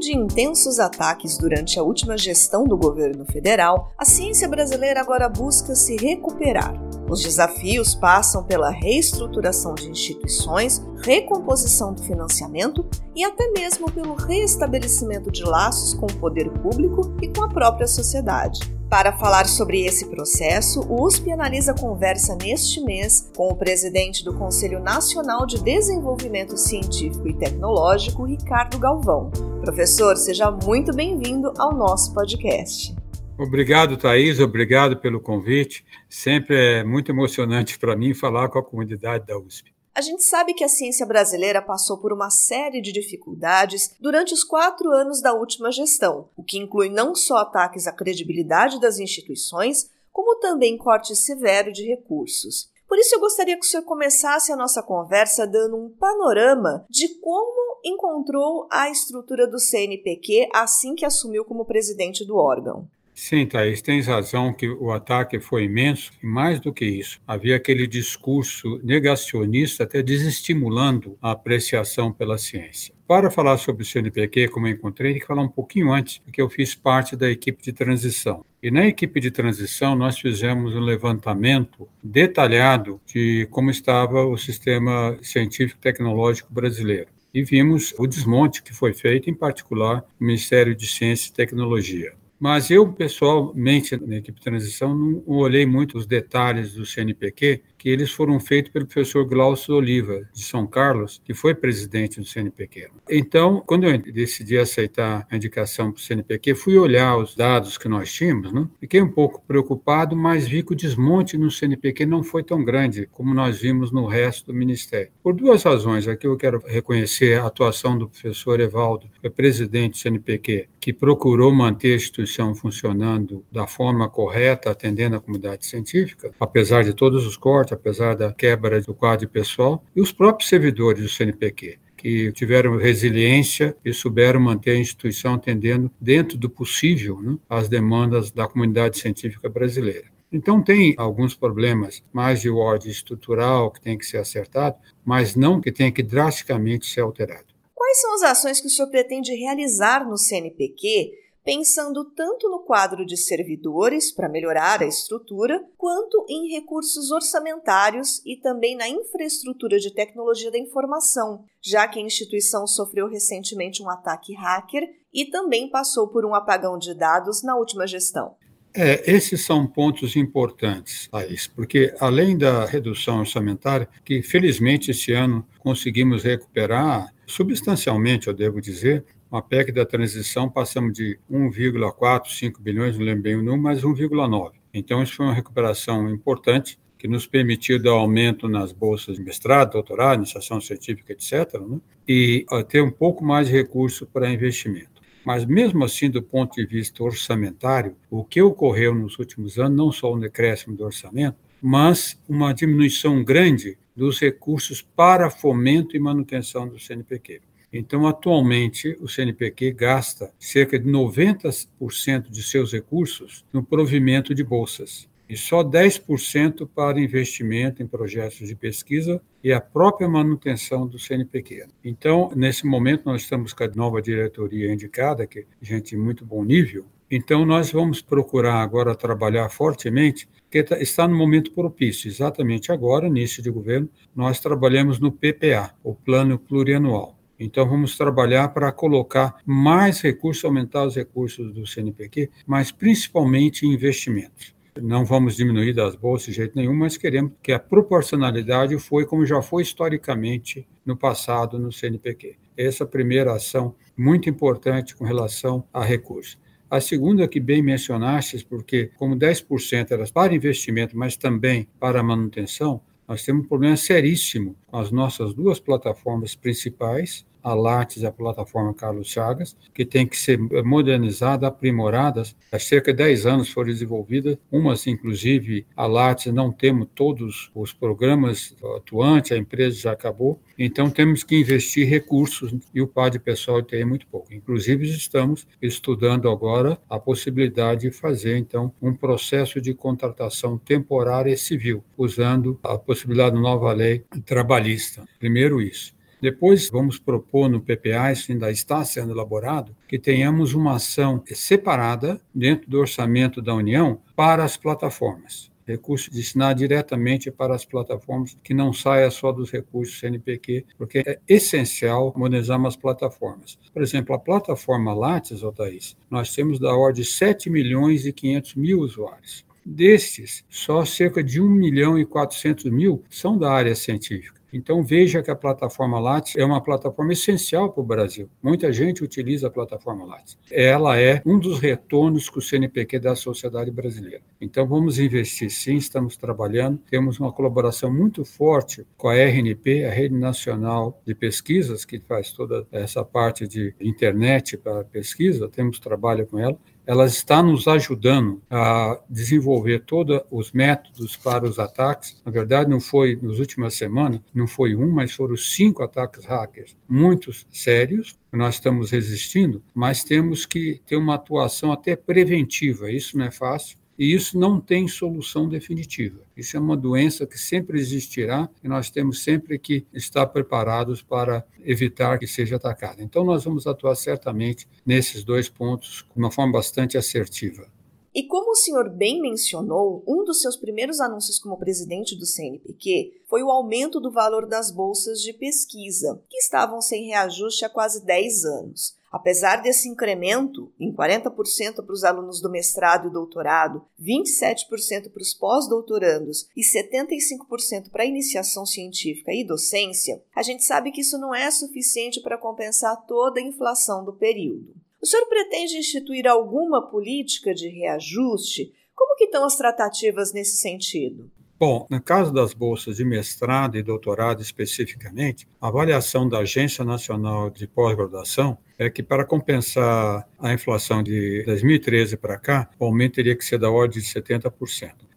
De intensos ataques durante a última gestão do governo federal, a ciência brasileira agora busca se recuperar. Os desafios passam pela reestruturação de instituições, recomposição do financiamento e até mesmo pelo reestabelecimento de laços com o poder público e com a própria sociedade. Para falar sobre esse processo, o USP Analisa conversa neste mês com o presidente do Conselho Nacional de Desenvolvimento Científico e Tecnológico, Ricardo Galvão. Professor, seja muito bem-vindo ao nosso podcast. Obrigado, Thaís, obrigado pelo convite. Sempre é muito emocionante para mim falar com a comunidade da USP. A gente sabe que a ciência brasileira passou por uma série de dificuldades durante os quatro anos da última gestão, o que inclui não só ataques à credibilidade das instituições, como também corte severo de recursos. Por isso, eu gostaria que o senhor começasse a nossa conversa dando um panorama de como encontrou a estrutura do CNPq assim que assumiu como presidente do órgão. Sim, Thaís, tens razão que o ataque foi imenso e, mais do que isso, havia aquele discurso negacionista, até desestimulando a apreciação pela ciência. Para falar sobre o CNPq, como eu encontrei, tem que falar um pouquinho antes, porque eu fiz parte da equipe de transição. E na equipe de transição, nós fizemos um levantamento detalhado de como estava o sistema científico-tecnológico brasileiro e vimos o desmonte que foi feito, em particular no Ministério de Ciência e Tecnologia. Mas eu, pessoalmente, na equipe de transição, não olhei muito os detalhes do CNPq, que eles foram feitos pelo professor Glaucio Oliva, de São Carlos, que foi presidente do CNPq. Então, quando eu decidi aceitar a indicação para o CNPq, fui olhar os dados que nós tínhamos, né? fiquei um pouco preocupado, mas vi que o desmonte no CNPq não foi tão grande como nós vimos no resto do Ministério. Por duas razões, aqui eu quero reconhecer a atuação do professor Evaldo, que é presidente do CNPq, que procurou manter a instituição funcionando da forma correta, atendendo a comunidade científica, apesar de todos os cortes, apesar da quebra do quadro pessoal, e os próprios servidores do CNPq que tiveram resiliência e souberam manter a instituição atendendo, dentro do possível, né, as demandas da comunidade científica brasileira. Então, tem alguns problemas mais de ordem estrutural que tem que ser acertado, mas não que tenha que drasticamente ser alterado. Quais são as ações que o senhor pretende realizar no CNPq pensando tanto no quadro de servidores para melhorar a estrutura, quanto em recursos orçamentários e também na infraestrutura de tecnologia da informação, já que a instituição sofreu recentemente um ataque hacker e também passou por um apagão de dados na última gestão. É, esses são pontos importantes, Thaís, porque além da redução orçamentária, que felizmente esse ano conseguimos recuperar substancialmente, eu devo dizer, uma PEC da transição, passamos de 1,45 bilhões, não lembro bem o número, mas 1,9. Então, isso foi uma recuperação importante que nos permitiu dar aumento nas bolsas de mestrado, doutorado, iniciação científica, etc., né? e ter um pouco mais de recurso para investimento. Mas, mesmo assim, do ponto de vista orçamentário, o que ocorreu nos últimos anos, não só um decréscimo do orçamento, mas uma diminuição grande dos recursos para fomento e manutenção do CNPq. Então, atualmente, o CNPq gasta cerca de 90% de seus recursos no provimento de bolsas e só 10% para investimento em projetos de pesquisa e a própria manutenção do CNPq. Então, nesse momento, nós estamos com a nova diretoria indicada, que é gente de muito bom nível. Então, nós vamos procurar agora trabalhar fortemente, porque tá, está no momento propício. Exatamente agora, início de governo, nós trabalhamos no PPA, o Plano Plurianual. Então, vamos trabalhar para colocar mais recursos, aumentar os recursos do CNPq, mas principalmente investimentos. Não vamos diminuir das bolsas de jeito nenhum, mas queremos que a proporcionalidade foi como já foi historicamente no passado no CNPq. Essa primeira ação muito importante com relação a recursos. A segunda que bem mencionaste, porque como 10% era para investimento, mas também para manutenção, nós temos um problema seríssimo com as nossas duas plataformas principais, a Lattes e a plataforma Carlos Chagas, que tem que ser modernizada, aprimorada. Há cerca de 10 anos foram desenvolvidas, umas, inclusive, a Lattes não temos todos os programas atuantes, a empresa já acabou, então temos que investir recursos e o par de pessoal tem muito pouco. Inclusive, estamos estudando agora a possibilidade de fazer, então, um processo de contratação temporária civil, usando a possibilidade da nova lei trabalhista. Primeiro isso. Depois, vamos propor no PPA, isso ainda está sendo elaborado, que tenhamos uma ação separada dentro do orçamento da União para as plataformas. Recursos destinados diretamente para as plataformas, que não saia só dos recursos CNPq, porque é essencial modernizar as plataformas. Por exemplo, a plataforma Lattes, Otaís, nós temos da ordem de 7 milhões e 500 mil usuários. Destes, só cerca de 1 milhão e 400 mil são da área científica. Então veja que a plataforma Lattes é uma plataforma essencial para o Brasil. Muita gente utiliza a plataforma Lattes. Ela é um dos retornos que o CNPq dá à sociedade brasileira. Então vamos investir sim, estamos trabalhando. Temos uma colaboração muito forte com a RNP, a Rede Nacional de Pesquisas, que faz toda essa parte de internet para pesquisa. Temos trabalho com ela ela está nos ajudando a desenvolver todos os métodos para os ataques. Na verdade, não foi nas últimas semanas, não foi um, mas foram cinco ataques hackers, muitos sérios. Nós estamos resistindo, mas temos que ter uma atuação até preventiva. Isso não é fácil. E isso não tem solução definitiva. Isso é uma doença que sempre existirá e nós temos sempre que estar preparados para evitar que seja atacada. Então, nós vamos atuar certamente nesses dois pontos de uma forma bastante assertiva. E como o senhor bem mencionou, um dos seus primeiros anúncios como presidente do CNPq foi o aumento do valor das bolsas de pesquisa, que estavam sem reajuste há quase 10 anos. Apesar desse incremento em 40% para os alunos do mestrado e doutorado, 27% para os pós-doutorandos e 75% para iniciação científica e docência, a gente sabe que isso não é suficiente para compensar toda a inflação do período. O senhor pretende instituir alguma política de reajuste? Como que estão as tratativas nesse sentido? Bom, no caso das bolsas de mestrado e doutorado especificamente, a avaliação da Agência Nacional de Pós-Graduação é que para compensar a inflação de 2013 para cá, o aumento teria que ser da ordem de 70%.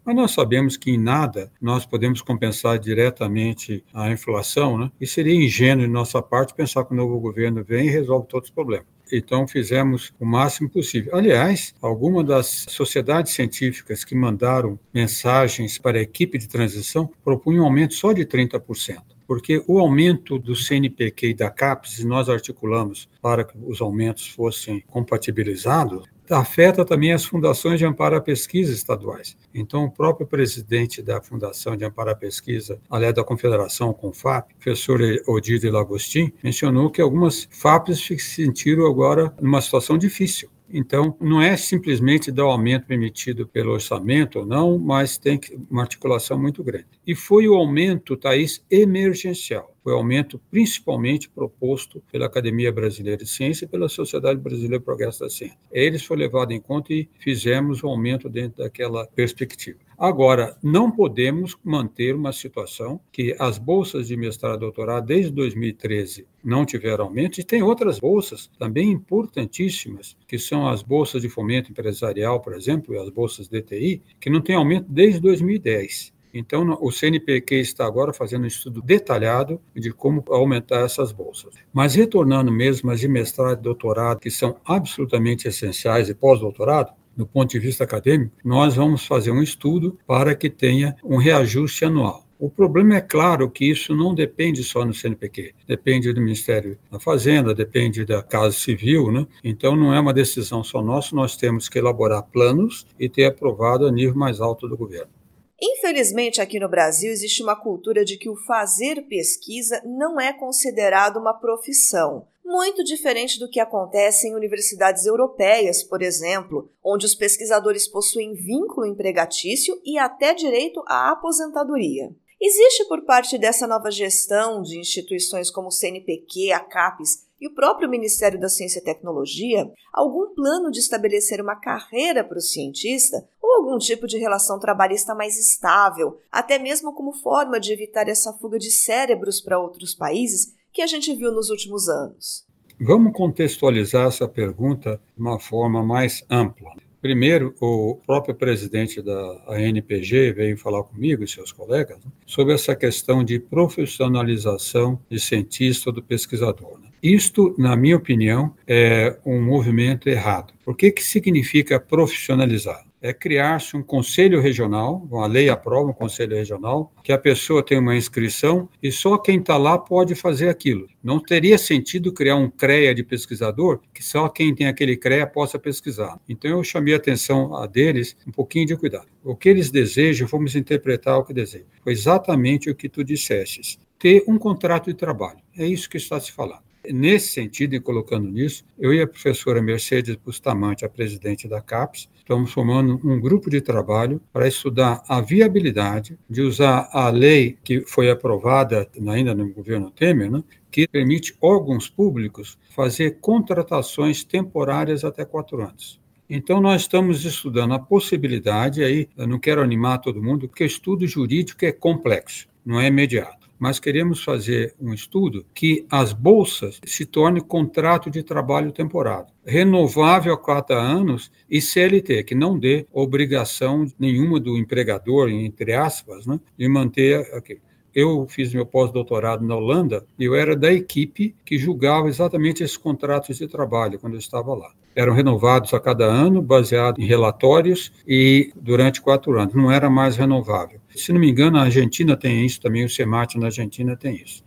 Mas nós sabemos que em nada nós podemos compensar diretamente a inflação, né? e seria ingênuo de nossa parte pensar que o novo governo vem e resolve todos os problemas. Então, fizemos o máximo possível. Aliás, algumas das sociedades científicas que mandaram mensagens para a equipe de transição propunham um aumento só de 30% porque o aumento do CNPq e da CAPES, nós articulamos para que os aumentos fossem compatibilizados, afeta também as fundações de amparo à pesquisa estaduais. Então, o próprio presidente da Fundação de Amparo à Pesquisa, aliás, da Confederação, CONFAP, professor Odile Lagostin, mencionou que algumas FAPs se sentiram agora numa situação difícil. Então, não é simplesmente dar o aumento permitido pelo orçamento ou não, mas tem uma articulação muito grande. E foi o aumento, Thaís, emergencial. Foi o aumento principalmente proposto pela Academia Brasileira de Ciência e pela Sociedade Brasileira de Progresso da Ciência. Eles foi levado em conta e fizemos o aumento dentro daquela perspectiva. Agora, não podemos manter uma situação que as bolsas de mestrado e doutorado desde 2013 não tiveram aumento, e tem outras bolsas também importantíssimas, que são as bolsas de fomento empresarial, por exemplo, e as bolsas DTI, que não têm aumento desde 2010. Então, o CNPq está agora fazendo um estudo detalhado de como aumentar essas bolsas. Mas retornando mesmo às de mestrado e doutorado, que são absolutamente essenciais, e pós-doutorado, do ponto de vista acadêmico, nós vamos fazer um estudo para que tenha um reajuste anual. O problema é claro que isso não depende só no CNPq, depende do Ministério da Fazenda, depende da Casa Civil, né? Então não é uma decisão só nossa, nós temos que elaborar planos e ter aprovado a nível mais alto do governo. Infelizmente, aqui no Brasil existe uma cultura de que o fazer pesquisa não é considerado uma profissão, muito diferente do que acontece em universidades europeias, por exemplo, onde os pesquisadores possuem vínculo empregatício e até direito à aposentadoria. Existe por parte dessa nova gestão de instituições como o CNPq, a CAPES e o próprio Ministério da Ciência e Tecnologia algum plano de estabelecer uma carreira para o cientista ou algum tipo de relação trabalhista mais estável, até mesmo como forma de evitar essa fuga de cérebros para outros países que a gente viu nos últimos anos? Vamos contextualizar essa pergunta de uma forma mais ampla. Primeiro, o próprio presidente da ANPG veio falar comigo e seus colegas né, sobre essa questão de profissionalização de cientista ou do pesquisador. Né? Isto, na minha opinião, é um movimento errado. Por que, que significa profissionalizar? É criar-se um conselho regional, uma lei aprova um conselho regional, que a pessoa tem uma inscrição e só quem está lá pode fazer aquilo. Não teria sentido criar um CREA de pesquisador que só quem tem aquele CREA possa pesquisar. Então eu chamei a atenção a deles um pouquinho de cuidado. O que eles desejam, vamos interpretar o que desejam. Foi exatamente o que tu dissestes. Ter um contrato de trabalho. É isso que está se falando. Nesse sentido, e colocando nisso, eu e a professora Mercedes Bustamante, a presidente da CAPES, estamos formando um grupo de trabalho para estudar a viabilidade de usar a lei que foi aprovada ainda no governo Temer, né, que permite órgãos públicos fazer contratações temporárias até quatro anos. Então, nós estamos estudando a possibilidade, aí eu não quero animar todo mundo, porque estudo jurídico é complexo, não é imediato mas queremos fazer um estudo que as bolsas se tornem contrato de trabalho temporário, renovável a quatro anos e CLT, que não dê obrigação nenhuma do empregador, entre aspas, né, de manter. Eu fiz meu pós-doutorado na Holanda e eu era da equipe que julgava exatamente esses contratos de trabalho quando eu estava lá. Eram renovados a cada ano, baseado em relatórios e durante quatro anos. Não era mais renovável. Se não me engano, a Argentina tem isso também, o SEMAT na Argentina tem isso.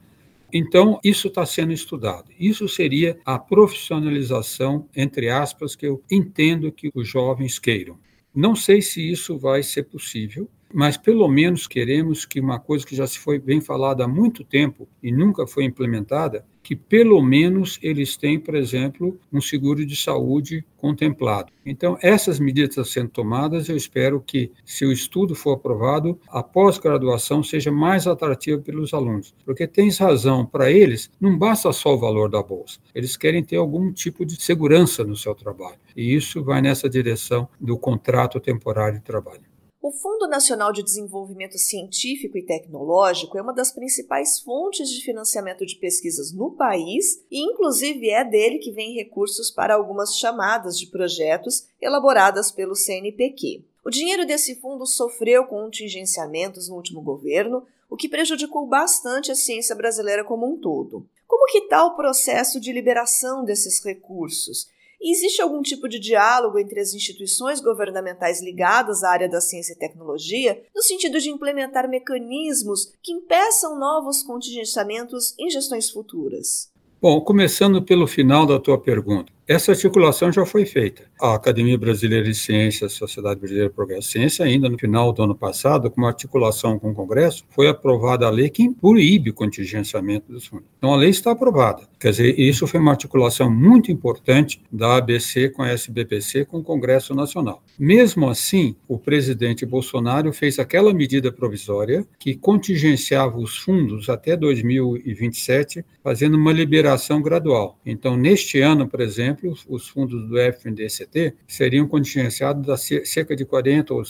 Então, isso está sendo estudado. Isso seria a profissionalização, entre aspas, que eu entendo que os jovens queiram. Não sei se isso vai ser possível, mas pelo menos queremos que uma coisa que já se foi bem falada há muito tempo e nunca foi implementada, que pelo menos eles têm, por exemplo, um seguro de saúde contemplado. Então, essas medidas sendo tomadas, eu espero que, se o estudo for aprovado, a pós-graduação seja mais atrativa pelos alunos. Porque tens razão, para eles, não basta só o valor da bolsa, eles querem ter algum tipo de segurança no seu trabalho. E isso vai nessa direção do contrato temporário de trabalho. O Fundo Nacional de Desenvolvimento Científico e Tecnológico é uma das principais fontes de financiamento de pesquisas no país e, inclusive, é dele que vem recursos para algumas chamadas de projetos elaboradas pelo CNPq. O dinheiro desse fundo sofreu contingenciamentos no último governo, o que prejudicou bastante a ciência brasileira como um todo. Como que está o processo de liberação desses recursos? Existe algum tipo de diálogo entre as instituições governamentais ligadas à área da ciência e tecnologia, no sentido de implementar mecanismos que impeçam novos contingenciamentos em gestões futuras? Bom, começando pelo final da tua pergunta. Essa articulação já foi feita. A Academia Brasileira de Ciências, Sociedade Brasileira de Progresso e Ciência, ainda no final do ano passado, com uma articulação com o Congresso, foi aprovada a lei que proíbe o contingenciamento dos fundos. Então, a lei está aprovada. Quer dizer, isso foi uma articulação muito importante da ABC com a SBPC com o Congresso Nacional. Mesmo assim, o presidente Bolsonaro fez aquela medida provisória que contingenciava os fundos até 2027, fazendo uma liberação gradual. Então, neste ano, por exemplo, exemplo, os fundos do FNDCT seriam contingenciados a cerca de 40 ou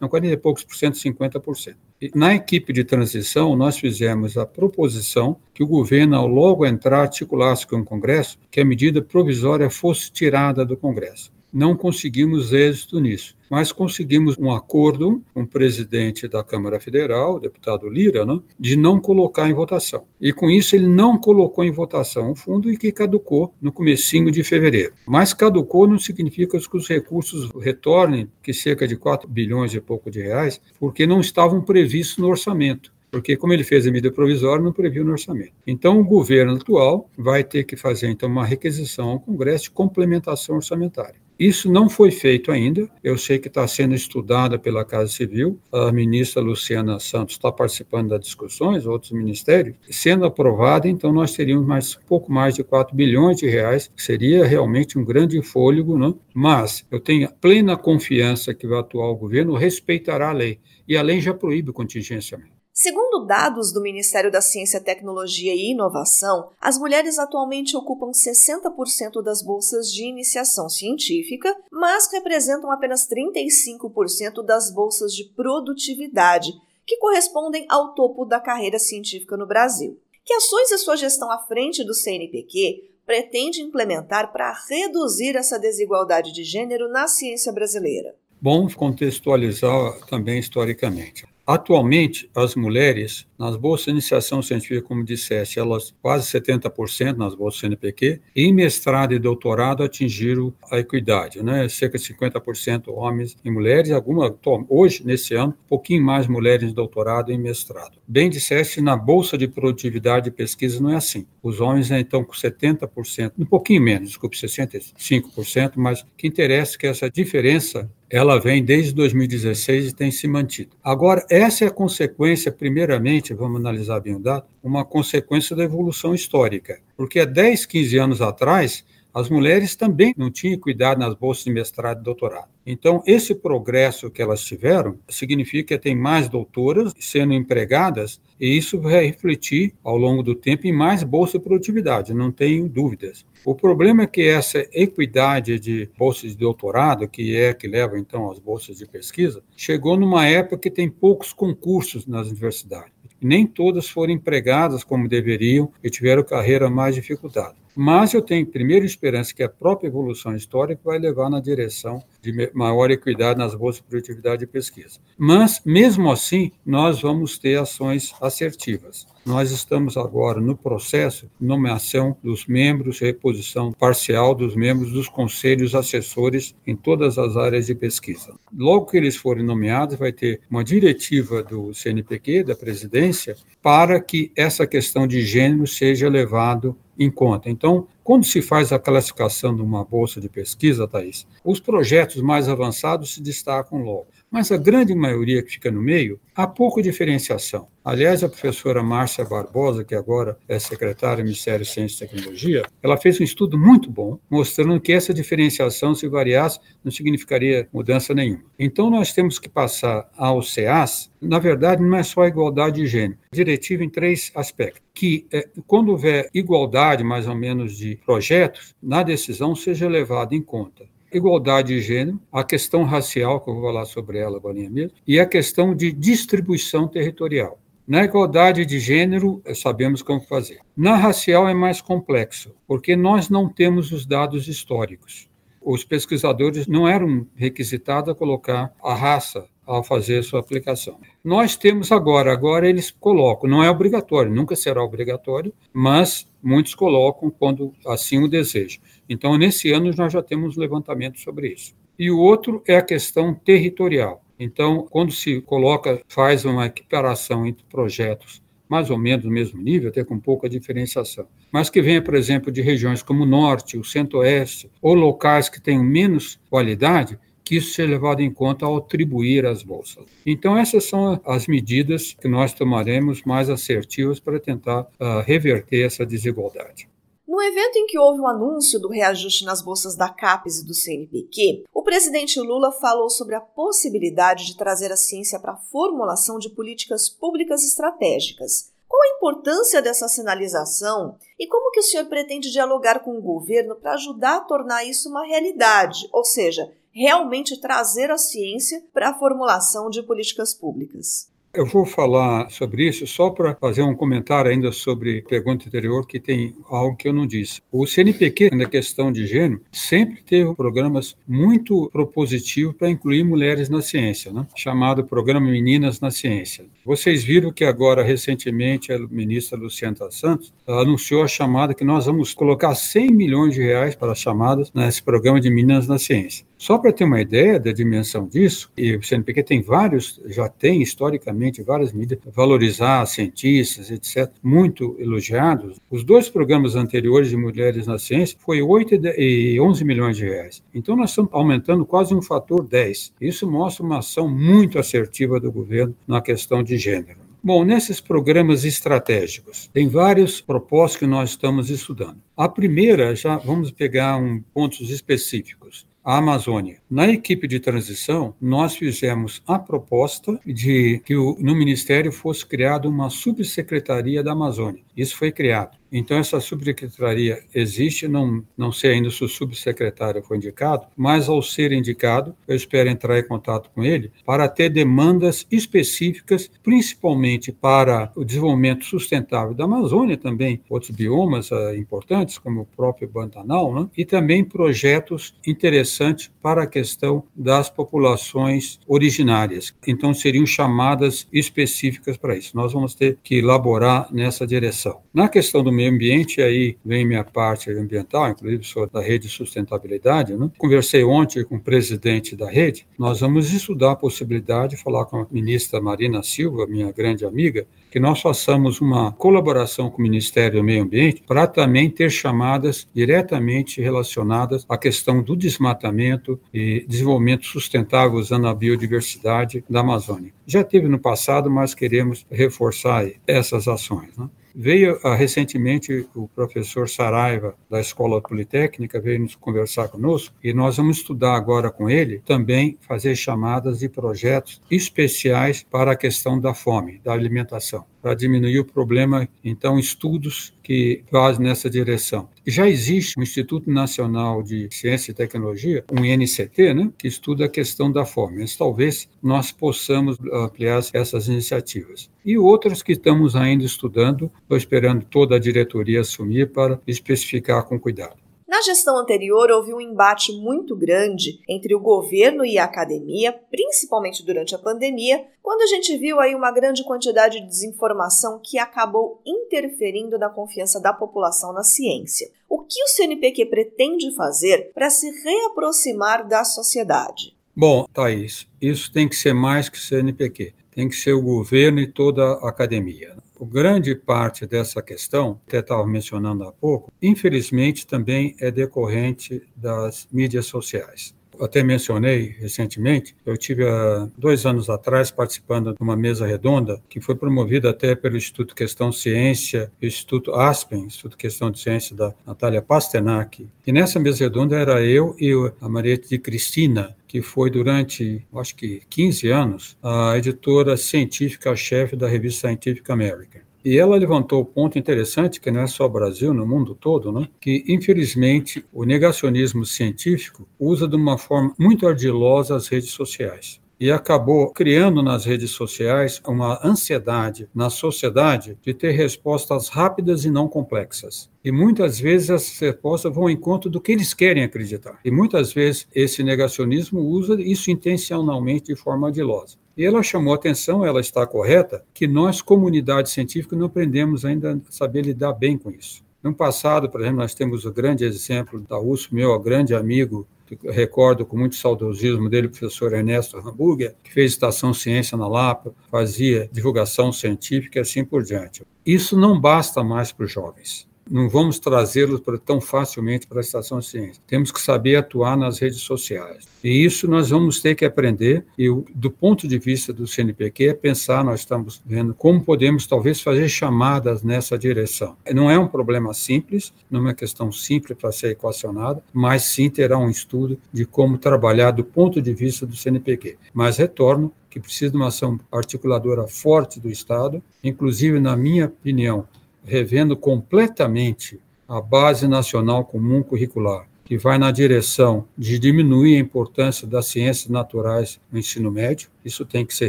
não 40 e poucos por cento, 50 por cento. Na equipe de transição, nós fizemos a proposição que o governo, ao logo entrar, articulasse com o Congresso, que a medida provisória fosse tirada do Congresso não conseguimos êxito nisso, mas conseguimos um acordo com o presidente da Câmara Federal, o deputado Lira, né, de não colocar em votação. E com isso ele não colocou em votação o fundo e que caducou no comecinho de fevereiro. Mas caducou não significa que os recursos retornem, que cerca de 4 bilhões e pouco de reais, porque não estavam previstos no orçamento porque como ele fez a medida provisória, não previu no orçamento. Então, o governo atual vai ter que fazer então uma requisição ao Congresso de complementação orçamentária. Isso não foi feito ainda. Eu sei que está sendo estudada pela Casa Civil. A ministra Luciana Santos está participando das discussões, outros ministérios. Sendo aprovada, então nós teríamos mais pouco mais de 4 bilhões de reais, que seria realmente um grande fôlego, não? Mas eu tenho plena confiança que o atual governo respeitará a lei. E a lei já proíbe contingenciamento. Segundo dados do Ministério da Ciência, Tecnologia e Inovação, as mulheres atualmente ocupam 60% das bolsas de iniciação científica, mas representam apenas 35% das bolsas de produtividade, que correspondem ao topo da carreira científica no Brasil. Que ações a sua gestão à frente do CNPq pretende implementar para reduzir essa desigualdade de gênero na ciência brasileira? Bom contextualizar também historicamente. Atualmente, as mulheres, nas bolsas de iniciação científica, como disseste, elas quase 70% nas bolsas CNPq, e em mestrado e doutorado atingiram a equidade, né? cerca de 50% homens e mulheres, alguma, hoje, nesse ano, um pouquinho mais mulheres em doutorado e em mestrado. Bem disseste, na bolsa de produtividade e pesquisa não é assim. Os homens né, estão com 70%, um pouquinho menos, desculpe, 65%, mas o que interessa é que essa diferença ela vem desde 2016 e tem se mantido. Agora, essa é a consequência, primeiramente, vamos analisar bem o dado, uma consequência da evolução histórica. Porque há 10, 15 anos atrás, as mulheres também não tinham cuidado nas bolsas de mestrado e doutorado. Então, esse progresso que elas tiveram significa que tem mais doutoras sendo empregadas, e isso vai refletir ao longo do tempo em mais bolsa de produtividade, não tenho dúvidas. O problema é que essa equidade de bolsas de doutorado, que é que leva então às bolsas de pesquisa, chegou numa época que tem poucos concursos nas universidades. Nem todas foram empregadas como deveriam e tiveram carreira mais dificultada. Mas eu tenho primeiro esperança que a própria evolução histórica vai levar na direção de maior equidade nas bolsas de produtividade e pesquisa. Mas, mesmo assim, nós vamos ter ações assertivas. Nós estamos agora no processo de nomeação dos membros, reposição parcial dos membros dos conselhos assessores em todas as áreas de pesquisa. Logo que eles forem nomeados, vai ter uma diretiva do CNPq, da presidência, para que essa questão de gênero seja levado em conta. Então, quando se faz a classificação de uma bolsa de pesquisa, Thais, os projetos mais avançados se destacam logo. Mas a grande maioria que fica no meio, há pouca diferenciação. Aliás, a professora Márcia Barbosa, que agora é secretária do Ministério de Ciência e Tecnologia, ela fez um estudo muito bom, mostrando que essa diferenciação, se variasse, não significaria mudança nenhuma. Então, nós temos que passar ao CEAS, na verdade, não é só a igualdade de gênero, diretiva em três aspectos. Que, é, quando houver igualdade, mais ou menos, de projetos, na decisão seja levado em conta igualdade de gênero, a questão racial, que eu vou falar sobre ela agora mesmo, e a questão de distribuição territorial. Na igualdade de gênero, sabemos como fazer. Na racial é mais complexo, porque nós não temos os dados históricos. Os pesquisadores não eram requisitados a colocar a raça ao fazer sua aplicação. Nós temos agora, agora eles colocam, não é obrigatório, nunca será obrigatório, mas muitos colocam quando assim o desejam. Então, nesse ano, nós já temos levantamento sobre isso. E o outro é a questão territorial. Então, quando se coloca, faz uma equiparação entre projetos mais ou menos no mesmo nível, até com pouca diferenciação, mas que venha, por exemplo, de regiões como o Norte, o Centro-Oeste, ou locais que tenham menos qualidade, que isso seja levado em conta ao atribuir as bolsas. Então, essas são as medidas que nós tomaremos mais assertivas para tentar uh, reverter essa desigualdade. No evento em que houve o anúncio do reajuste nas bolsas da CAPES e do CNPq, o presidente Lula falou sobre a possibilidade de trazer a ciência para a formulação de políticas públicas estratégicas. Qual a importância dessa sinalização e como que o senhor pretende dialogar com o governo para ajudar a tornar isso uma realidade, ou seja, realmente trazer a ciência para a formulação de políticas públicas? Eu vou falar sobre isso só para fazer um comentário ainda sobre a pergunta anterior, que tem algo que eu não disse. O CNPq, na questão de gênero, sempre teve programas muito propositivos para incluir mulheres na ciência, né? chamado Programa Meninas na Ciência. Vocês viram que agora, recentemente, a ministra Luciana Santos anunciou a chamada que nós vamos colocar 100 milhões de reais para as chamadas nesse programa de Meninas na Ciência. Só para ter uma ideia da dimensão disso, e o CNPq tem vários, já tem historicamente várias medidas, valorizar cientistas, etc., muito elogiados. Os dois programas anteriores de Mulheres na Ciência foi 8 e 11 milhões de reais. Então nós estamos aumentando quase um fator 10. Isso mostra uma ação muito assertiva do governo na questão de gênero. Bom, nesses programas estratégicos, tem vários propósitos que nós estamos estudando. A primeira, já vamos pegar um, pontos específicos a Amazônia. Na equipe de transição, nós fizemos a proposta de que no Ministério fosse criada uma subsecretaria da Amazônia. Isso foi criado. Então, essa subsecretaria existe, não, não sei ainda se o subsecretário foi indicado, mas ao ser indicado, eu espero entrar em contato com ele para ter demandas específicas, principalmente para o desenvolvimento sustentável da Amazônia, também outros biomas uh, importantes, como o próprio Pantanal, né? e também projetos interessantes para a questão das populações originárias. Então, seriam chamadas específicas para isso. Nós vamos ter que elaborar nessa direção. Na questão do meio ambiente, aí vem minha parte ambiental, inclusive sou da rede de sustentabilidade. Né? Conversei ontem com o presidente da rede. Nós vamos estudar a possibilidade de falar com a ministra Marina Silva, minha grande amiga, que nós façamos uma colaboração com o Ministério do Meio Ambiente para também ter chamadas diretamente relacionadas à questão do desmatamento e desenvolvimento sustentável usando a biodiversidade da Amazônia. Já teve no passado, mas queremos reforçar essas ações. Né? Veio uh, recentemente o professor Saraiva, da Escola Politécnica, veio nos conversar conosco e nós vamos estudar agora com ele também fazer chamadas de projetos especiais para a questão da fome, da alimentação para diminuir o problema, então, estudos que vão nessa direção. Já existe um Instituto Nacional de Ciência e Tecnologia, um INCT, né, que estuda a questão da fome, mas talvez nós possamos ampliar essas iniciativas. E outras que estamos ainda estudando, estou esperando toda a diretoria assumir para especificar com cuidado. Na gestão anterior, houve um embate muito grande entre o governo e a academia, principalmente durante a pandemia, quando a gente viu aí uma grande quantidade de desinformação que acabou interferindo na confiança da população na ciência. O que o CNPq pretende fazer para se reaproximar da sociedade? Bom, Thaís, isso tem que ser mais que CNPq. Tem que ser o governo e toda a academia. Grande parte dessa questão, até estava mencionando há pouco, infelizmente também é decorrente das mídias sociais até mencionei recentemente, eu tive há dois anos atrás participando de uma mesa redonda que foi promovida até pelo Instituto Questão Ciência, Instituto Aspen, Instituto Questão de Ciência da Natália Pasternak. E nessa mesa redonda era eu e a Maria de Cristina, que foi durante, acho que 15 anos, a editora científica-chefe da revista Scientific American. E ela levantou um ponto interessante, que não é só Brasil, no mundo todo, né? que, infelizmente, o negacionismo científico usa de uma forma muito ardilosa as redes sociais e acabou criando nas redes sociais uma ansiedade na sociedade de ter respostas rápidas e não complexas. E muitas vezes essas respostas vão ao encontro do que eles querem acreditar. E muitas vezes esse negacionismo usa isso intencionalmente de forma ardilosa. E ela chamou atenção, ela está correta, que nós, comunidade científica, não aprendemos ainda a saber lidar bem com isso. No passado, por exemplo, nós temos o grande exemplo da USP, meu grande amigo, recordo com muito saudosismo dele, o professor Ernesto Hamburger, que fez estação ciência na Lapa, fazia divulgação científica e assim por diante. Isso não basta mais para os jovens não vamos trazê-los tão facilmente para a estação ciência. Temos que saber atuar nas redes sociais. E isso nós vamos ter que aprender, e do ponto de vista do CNPq, é pensar, nós estamos vendo como podemos talvez fazer chamadas nessa direção. Não é um problema simples, não é uma questão simples para ser equacionada, mas sim terá um estudo de como trabalhar do ponto de vista do CNPq. Mas retorno que precisa de uma ação articuladora forte do Estado, inclusive, na minha opinião, revendo completamente a Base Nacional Comum Curricular, que vai na direção de diminuir a importância das ciências naturais no ensino médio, isso tem que ser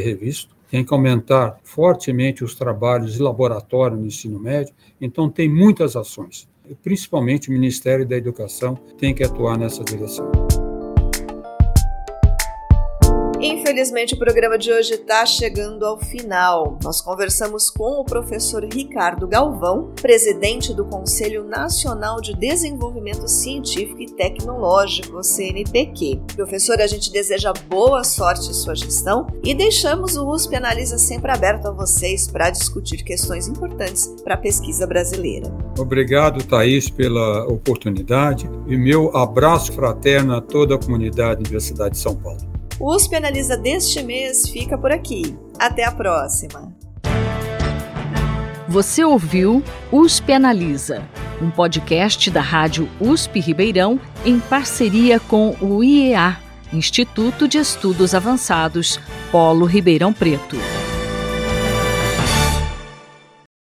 revisto. Tem que aumentar fortemente os trabalhos de laboratório no ensino médio. Então, tem muitas ações. Principalmente o Ministério da Educação tem que atuar nessa direção. Infelizmente, o programa de hoje está chegando ao final. Nós conversamos com o professor Ricardo Galvão, presidente do Conselho Nacional de Desenvolvimento Científico e Tecnológico, CNPq. Professor, a gente deseja boa sorte em sua gestão e deixamos o USP Analisa sempre aberto a vocês para discutir questões importantes para a pesquisa brasileira. Obrigado, Thaís, pela oportunidade e meu abraço fraterno a toda a comunidade da Universidade de São Paulo. O USP Analisa deste mês fica por aqui. Até a próxima! Você ouviu USP Analisa, um podcast da Rádio USP Ribeirão em parceria com o IEA, Instituto de Estudos Avançados, Polo Ribeirão Preto.